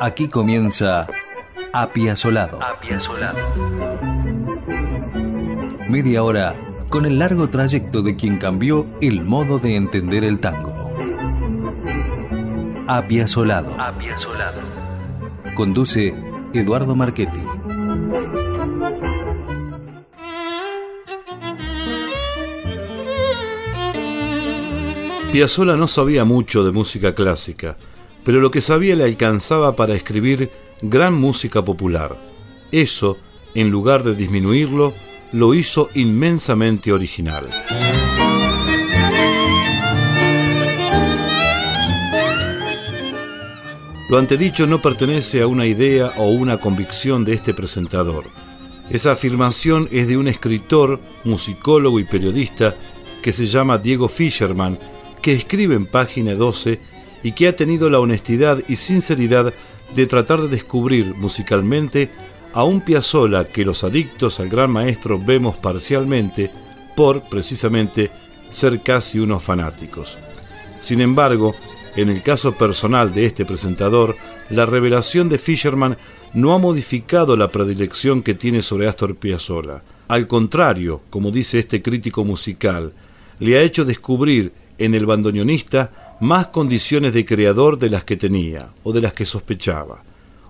Aquí comienza Apiazolado. Apiazolado. Media hora con el largo trayecto de quien cambió el modo de entender el tango. Apiazolado. Apiazolado. Conduce Eduardo Marchetti. Piazzolla no sabía mucho de música clásica, pero lo que sabía le alcanzaba para escribir gran música popular. Eso, en lugar de disminuirlo, lo hizo inmensamente original. Lo antedicho no pertenece a una idea o una convicción de este presentador. Esa afirmación es de un escritor, musicólogo y periodista que se llama Diego Fischerman, que escribe en página 12 y que ha tenido la honestidad y sinceridad de tratar de descubrir musicalmente a un Piazzolla que los adictos al gran maestro vemos parcialmente por, precisamente, ser casi unos fanáticos. Sin embargo, en el caso personal de este presentador, la revelación de Fisherman no ha modificado la predilección que tiene sobre Astor Piazzolla. Al contrario, como dice este crítico musical, le ha hecho descubrir en el bandoneonista más condiciones de creador de las que tenía o de las que sospechaba.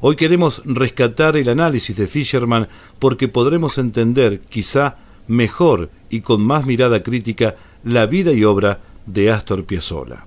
Hoy queremos rescatar el análisis de Fisherman porque podremos entender, quizá mejor y con más mirada crítica, la vida y obra de Astor Piazzolla.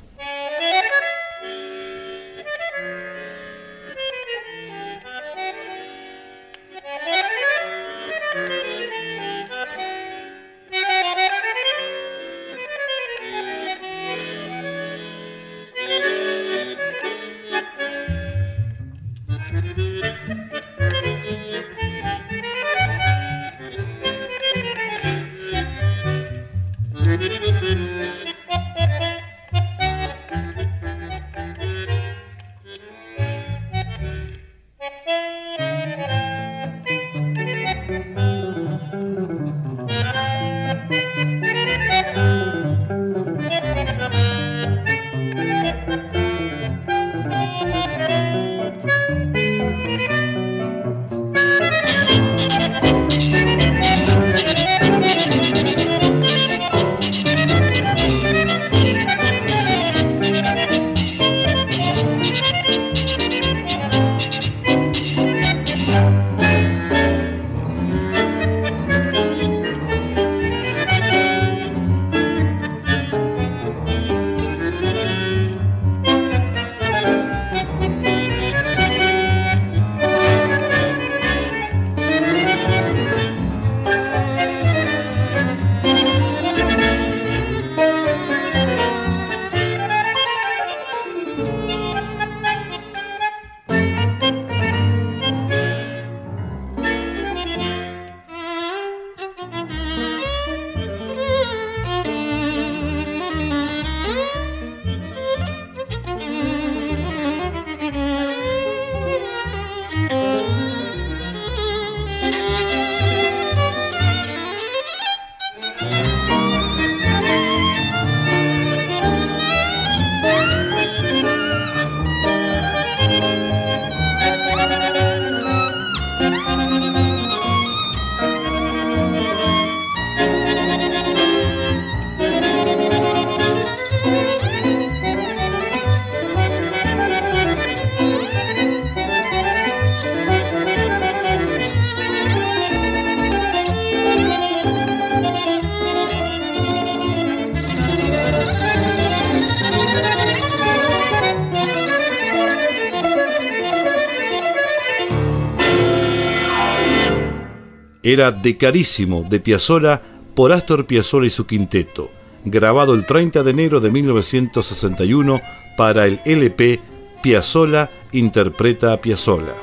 Era De Carísimo de Piazzolla por Astor Piazzolla y su quinteto, grabado el 30 de enero de 1961 para el LP Piazzolla interpreta a Piazzolla.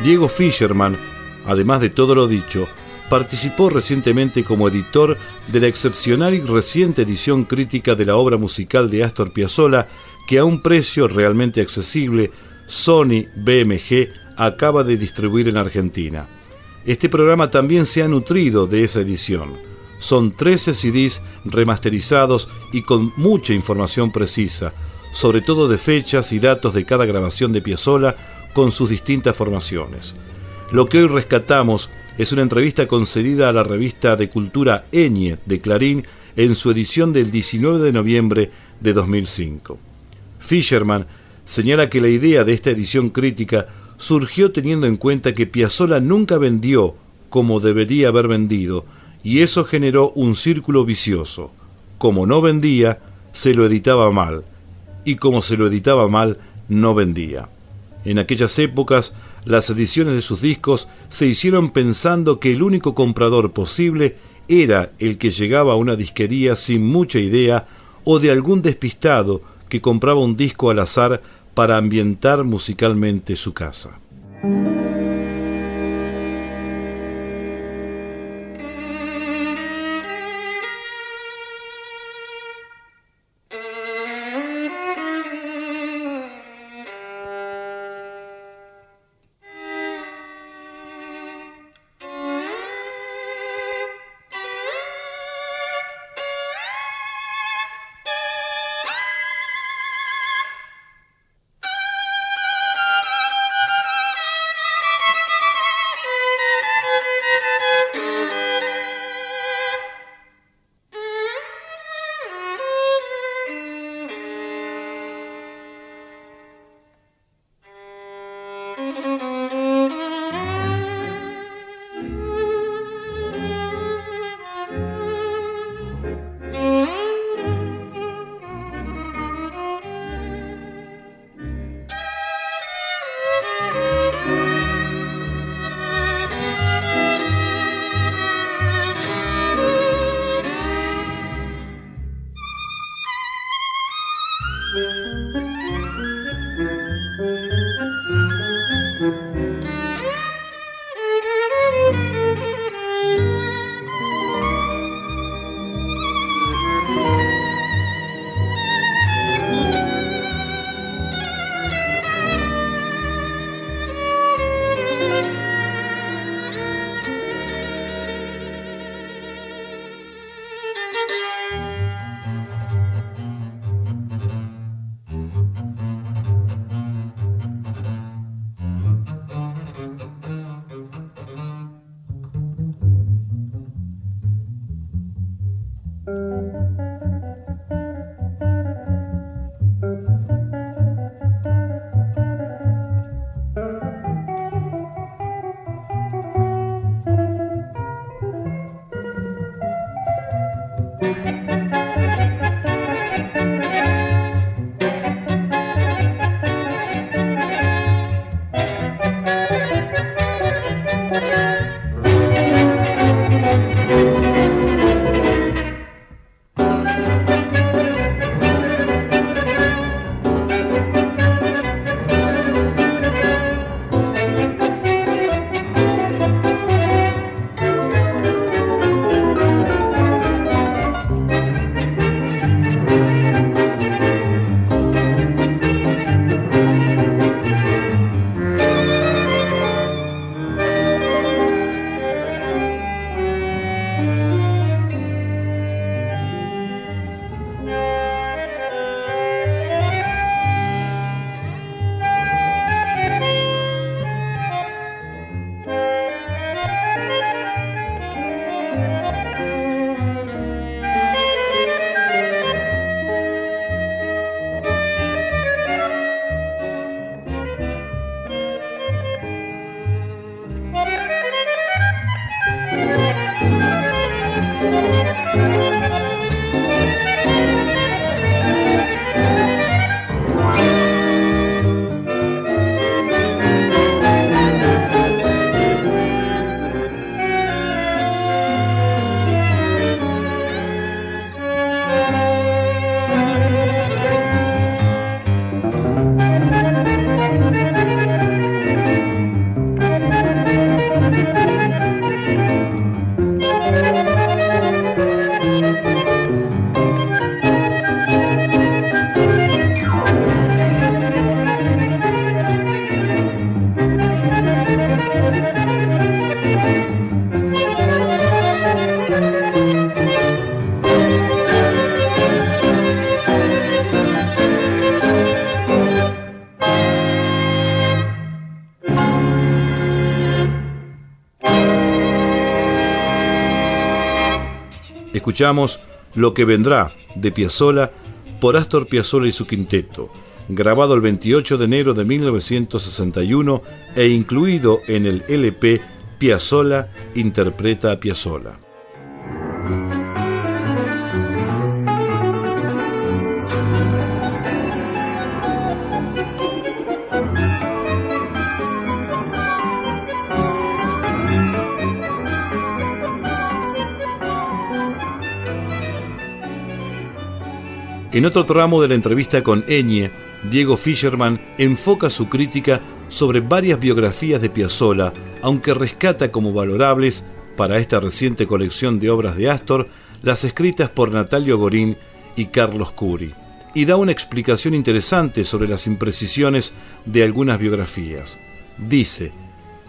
Diego Fischerman, además de todo lo dicho, participó recientemente como editor de la excepcional y reciente edición crítica de la obra musical de Astor Piazzolla, que a un precio realmente accesible, Sony BMG acaba de distribuir en Argentina. Este programa también se ha nutrido de esa edición. Son 13 CDs remasterizados y con mucha información precisa, sobre todo de fechas y datos de cada grabación de Piazzolla con sus distintas formaciones. Lo que hoy rescatamos es una entrevista concedida a la revista de cultura Eñe de Clarín en su edición del 19 de noviembre de 2005. Fisherman señala que la idea de esta edición crítica surgió teniendo en cuenta que Piazzolla nunca vendió como debería haber vendido, y eso generó un círculo vicioso. Como no vendía, se lo editaba mal, y como se lo editaba mal, no vendía. En aquellas épocas, las ediciones de sus discos se hicieron pensando que el único comprador posible era el que llegaba a una disquería sin mucha idea o de algún despistado que compraba un disco al azar para ambientar musicalmente su casa. Escuchamos Lo que vendrá de Piazzolla por Astor Piazzolla y su quinteto, grabado el 28 de enero de 1961 e incluido en el LP Piazzolla interpreta a Piazzolla. En otro tramo de la entrevista con Eñe, Diego Fischerman enfoca su crítica sobre varias biografías de Piazzolla, aunque rescata como valorables para esta reciente colección de obras de Astor las escritas por Natalio Gorín y Carlos Curi, y da una explicación interesante sobre las imprecisiones de algunas biografías. Dice,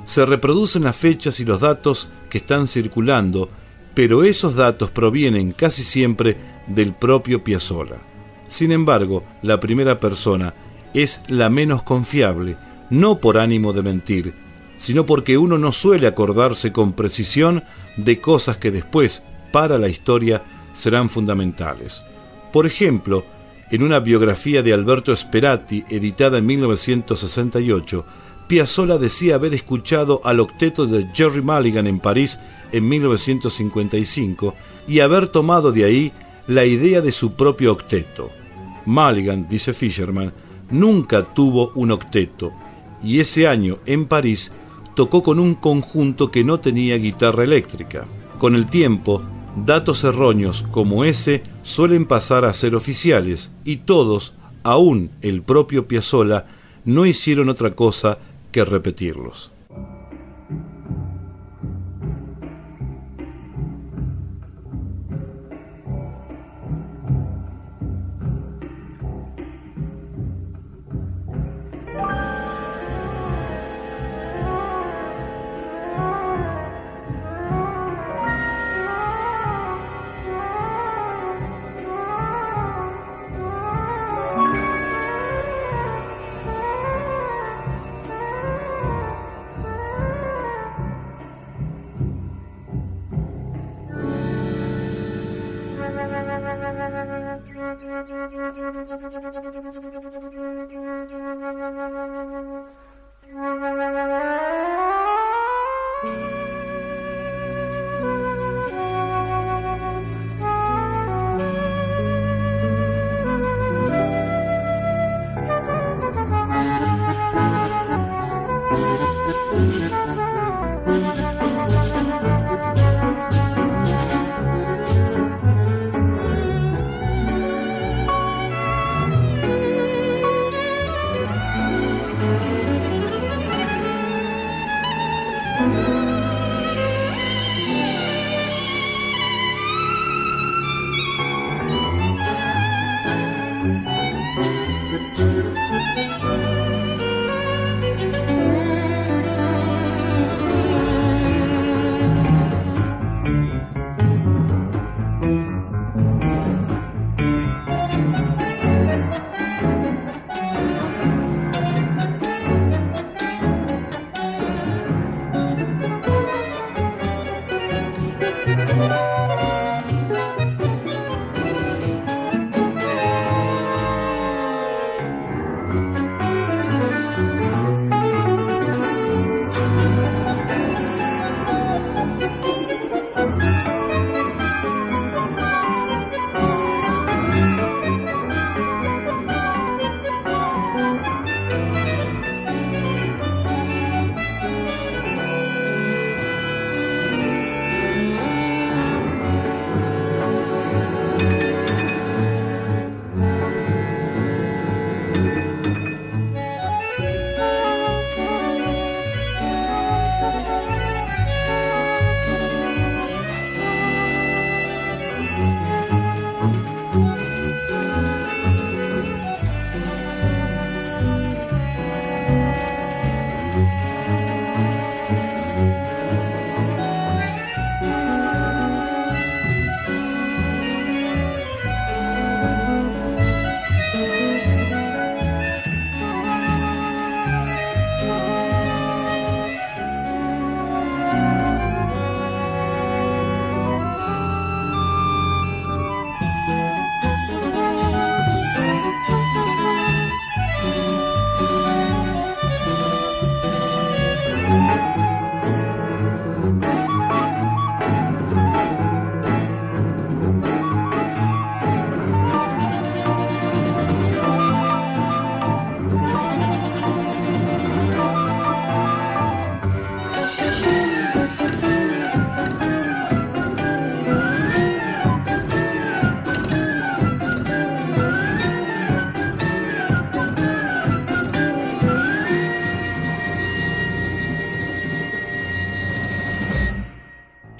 se reproducen las fechas y los datos que están circulando, pero esos datos provienen casi siempre del propio Piazzolla. Sin embargo, la primera persona es la menos confiable, no por ánimo de mentir, sino porque uno no suele acordarse con precisión de cosas que después, para la historia, serán fundamentales. Por ejemplo, en una biografía de Alberto Sperati, editada en 1968, Piazzolla decía haber escuchado al octeto de Jerry Mulligan en París en 1955 y haber tomado de ahí la idea de su propio octeto. Mulligan, dice Fisherman, nunca tuvo un octeto y ese año en París tocó con un conjunto que no tenía guitarra eléctrica. Con el tiempo, datos erróneos como ese suelen pasar a ser oficiales y todos, aún el propio Piazzolla, no hicieron otra cosa que repetirlos.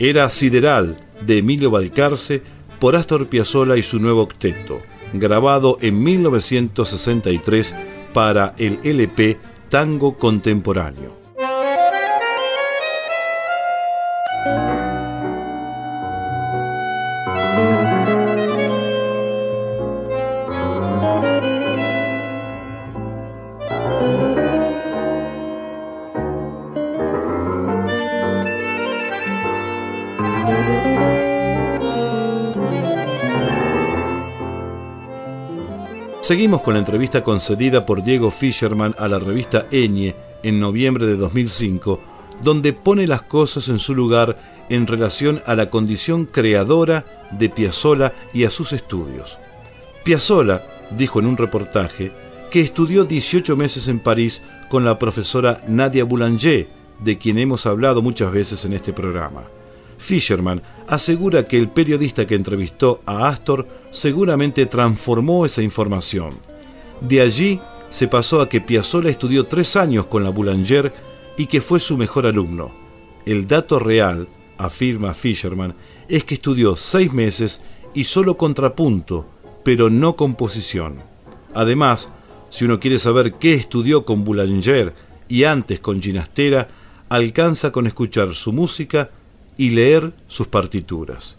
Era Sideral de Emilio Balcarce por Astor Piazzolla y su nuevo octeto, grabado en 1963 para el LP Tango Contemporáneo. Seguimos con la entrevista concedida por Diego Fisherman a la revista Eñe en noviembre de 2005, donde pone las cosas en su lugar en relación a la condición creadora de Piazzolla y a sus estudios. Piazzolla dijo en un reportaje que estudió 18 meses en París con la profesora Nadia Boulanger, de quien hemos hablado muchas veces en este programa. Fisherman asegura que el periodista que entrevistó a Astor seguramente transformó esa información. De allí se pasó a que Piazzolla estudió tres años con la Boulanger y que fue su mejor alumno. El dato real, afirma Fisherman, es que estudió seis meses y solo contrapunto, pero no composición. Además, si uno quiere saber qué estudió con Boulanger y antes con Ginastera, alcanza con escuchar su música y leer sus partituras.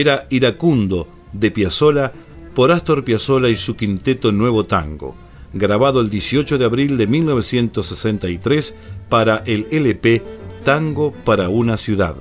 Era Iracundo de Piazzola por Astor Piazzolla y su quinteto Nuevo Tango, grabado el 18 de abril de 1963 para el LP Tango para una ciudad.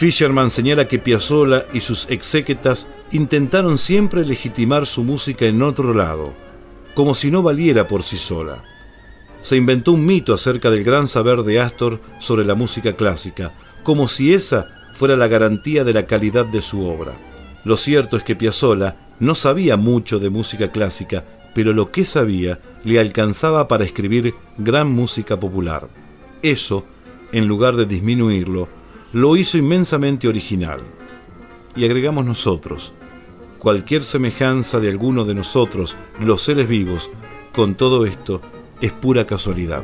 Fisherman señala que Piazzolla y sus exéquetas intentaron siempre legitimar su música en otro lado, como si no valiera por sí sola. Se inventó un mito acerca del gran saber de Astor sobre la música clásica, como si esa fuera la garantía de la calidad de su obra. Lo cierto es que Piazzolla no sabía mucho de música clásica, pero lo que sabía le alcanzaba para escribir gran música popular. Eso, en lugar de disminuirlo, lo hizo inmensamente original. Y agregamos nosotros, cualquier semejanza de alguno de nosotros, los seres vivos, con todo esto, es pura casualidad.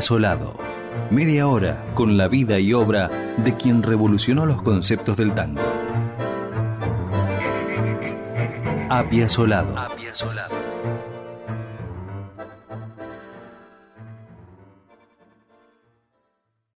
Solado. Media hora con la vida y obra de quien revolucionó los conceptos del tango. Apia. Solado.